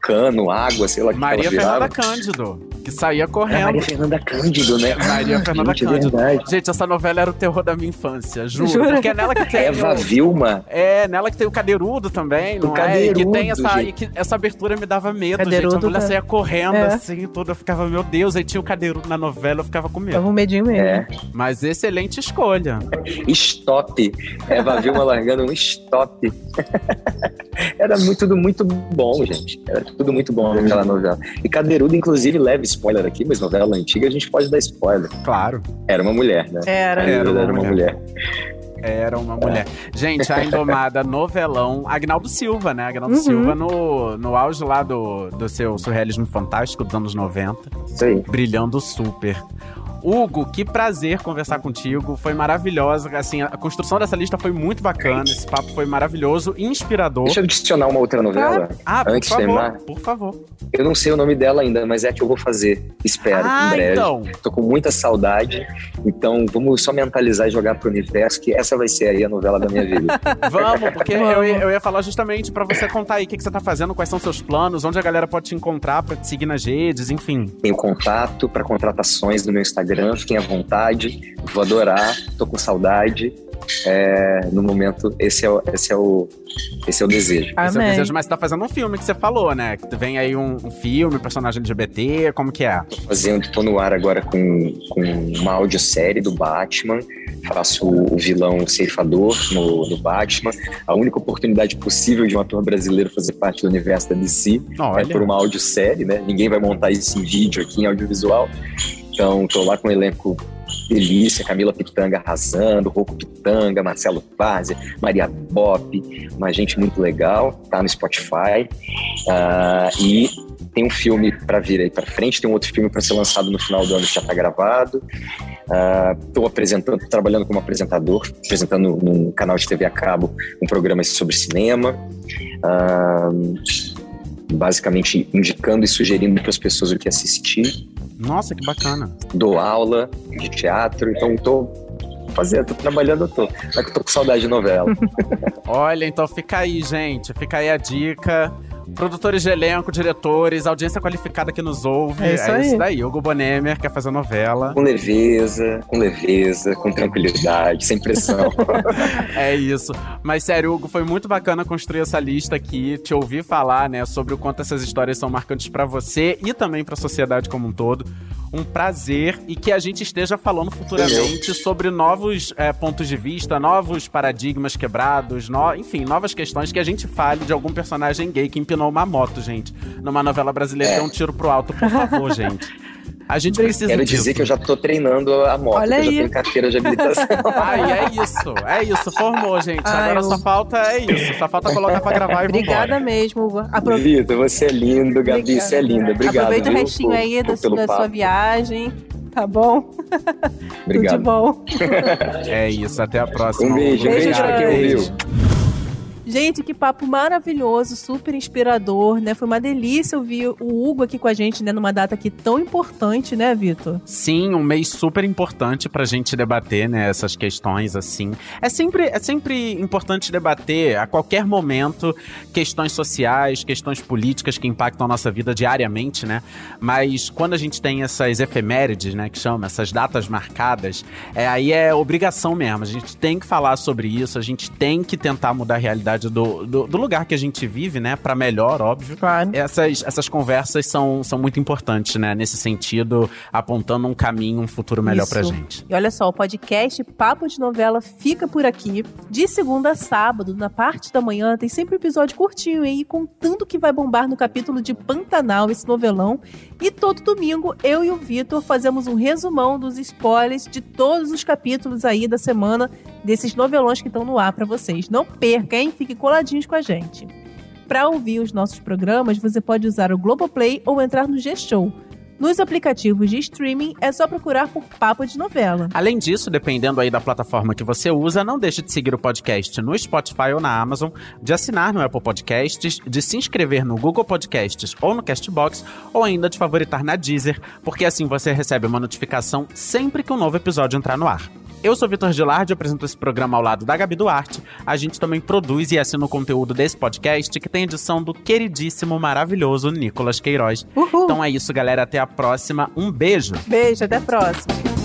cano, água, sei lá que Maria Fernanda Cândido que saía correndo. É Maria Fernanda Cândido, né? Maria Fernanda Gente, é Cândido. É Gente, essa novela era o terror da minha infância, juro. Jura? Porque é nela que tem. Eva o... Vilma. É, nela que tem o Cadeirudo também, não o é? Cadeirudo, e que tem essa. E que essa abertura me dava medo, Cadeirudo gente. A mulher tá... saía correndo é. assim, toda. Eu ficava, meu Deus, aí tinha o Cadeirudo na novela, eu ficava com medo. Tava um medinho mesmo. É. Mas excelente escolha. Stop. Eva Vilma largando um stop. era muito, tudo muito bom, gente. Era tudo muito bom naquela novela. E Cadeirudo, inclusive, leve spoiler aqui, mas novela antiga a gente pode dar spoiler. Claro. Era uma mulher, né? Era. Era uma, era uma mulher. Era uma mulher. É. Gente, a Indomada novelão. Agnaldo Silva, né? Agnaldo uhum. Silva no, no auge lá do, do seu surrealismo fantástico dos anos 90. Isso aí. Brilhando super. Hugo, que prazer conversar contigo. Foi maravilhosa. Assim, a construção dessa lista foi muito bacana. Esse papo foi maravilhoso, inspirador. Deixa eu adicionar uma outra novela. Ah, antes por favor, de terminar. Por favor. Eu não sei o nome dela ainda, mas é a que eu vou fazer. Espero, ah, em breve. Então. Tô com muita saudade. Então, vamos só mentalizar e jogar pro universo que essa vai ser aí a novela da minha vida. vamos, porque eu, ia, eu ia falar justamente para você contar aí o que, que você tá fazendo, quais são seus planos, onde a galera pode te encontrar para te seguir nas redes, enfim. Tenho contato para contratações no meu Instagram Instagram, fiquem à vontade, vou adorar, tô com saudade. É, no momento, esse é, o, esse é o, esse é o desejo. Amém. Esse é o desejo, mas você tá fazendo um filme que você falou, né? Que vem aí um, um filme, personagem LGBT, como que é? Tô fazendo, tô no ar agora com, com uma audiosérie do Batman, faço o, o vilão ceifador no, no, Batman. A única oportunidade possível de um ator brasileiro fazer parte do universo da DC é Olha. é por uma audiosérie, né? Ninguém vai montar isso em vídeo aqui, em audiovisual. Então, tô lá com o elenco delícia, Camila Pitanga arrasando, Rocco Pitanga, Marcelo Pazzi, Maria Bop, uma gente muito legal, tá no Spotify. Uh, e tem um filme para vir aí para frente, tem um outro filme para ser lançado no final do ano que já está gravado. Estou uh, apresentando, trabalhando como apresentador, apresentando num canal de TV a cabo um programa sobre cinema. Uh, basicamente indicando e sugerindo para as pessoas o que assistir. Nossa, que bacana. Dou aula de teatro, então tô fazendo, tô trabalhando, eu tô. Mas eu tô com saudade de novela. Olha, então fica aí, gente. Fica aí a dica. Produtores de elenco, diretores, audiência qualificada que nos ouve. É isso, é isso daí. Hugo Bonemer quer fazer novela. Com leveza, com leveza, com tranquilidade, sem pressão. é isso. Mas sério, Hugo, foi muito bacana construir essa lista aqui, te ouvir falar, né, sobre o quanto essas histórias são marcantes para você e também para a sociedade como um todo um prazer e que a gente esteja falando futuramente sobre novos é, pontos de vista, novos paradigmas quebrados, no... enfim, novas questões que a gente fale de algum personagem gay que empinou uma moto, gente, numa novela brasileira é. é um tiro pro alto, por favor, gente. A gente precisa Quero disso. dizer que eu já tô treinando a moto, Olha aí. eu já tenho carteira de habilitação. Ai, é isso, é isso, formou, gente. Ai, Agora eu... só falta, é isso, só falta colocar pra gravar e Obrigada mesmo. Apro... Vitor, você é lindo, Gabi, Obrigada. você é linda. Obrigado. Aproveita o restinho por, aí por, da, da sua viagem. Tá bom? Obrigado. Tudo de bom. é isso, até a próxima. Um beijo, um beijo, beijo pra quem ouviu. Gente, que papo maravilhoso, super inspirador, né? Foi uma delícia ouvir o Hugo aqui com a gente, né? Numa data aqui tão importante, né, Vitor? Sim, um mês super importante pra gente debater, né? Essas questões, assim. É sempre, é sempre importante debater, a qualquer momento, questões sociais, questões políticas que impactam a nossa vida diariamente, né? Mas quando a gente tem essas efemérides, né? Que chama, essas datas marcadas, é, aí é obrigação mesmo. A gente tem que falar sobre isso, a gente tem que tentar mudar a realidade do, do, do lugar que a gente vive, né? Para melhor, óbvio. Claro. Essas, essas conversas são, são muito importantes, né? Nesse sentido, apontando um caminho, um futuro melhor Isso. pra gente. E olha só, o podcast Papo de Novela fica por aqui. De segunda a sábado, na parte da manhã, tem sempre um episódio curtinho aí, contando o que vai bombar no capítulo de Pantanal, esse novelão. E todo domingo, eu e o Vitor fazemos um resumão dos spoilers de todos os capítulos aí da semana desses novelões que estão no ar para vocês. Não perca, hein? Fiquem coladinhos com a gente. Para ouvir os nossos programas, você pode usar o Globoplay ou entrar no G-Show. Nos aplicativos de streaming é só procurar por Papo de Novela. Além disso, dependendo aí da plataforma que você usa, não deixe de seguir o podcast no Spotify ou na Amazon, de assinar no Apple Podcasts, de se inscrever no Google Podcasts ou no Castbox, ou ainda de favoritar na Deezer, porque assim você recebe uma notificação sempre que um novo episódio entrar no ar. Eu sou Vitor Gilardi, apresento esse programa ao lado da Gabi Duarte. A gente também produz e assina o conteúdo desse podcast, que tem edição do queridíssimo, maravilhoso Nicolas Queiroz. Uhul. Então é isso, galera. Até a próxima. Um beijo! Beijo, até a próxima.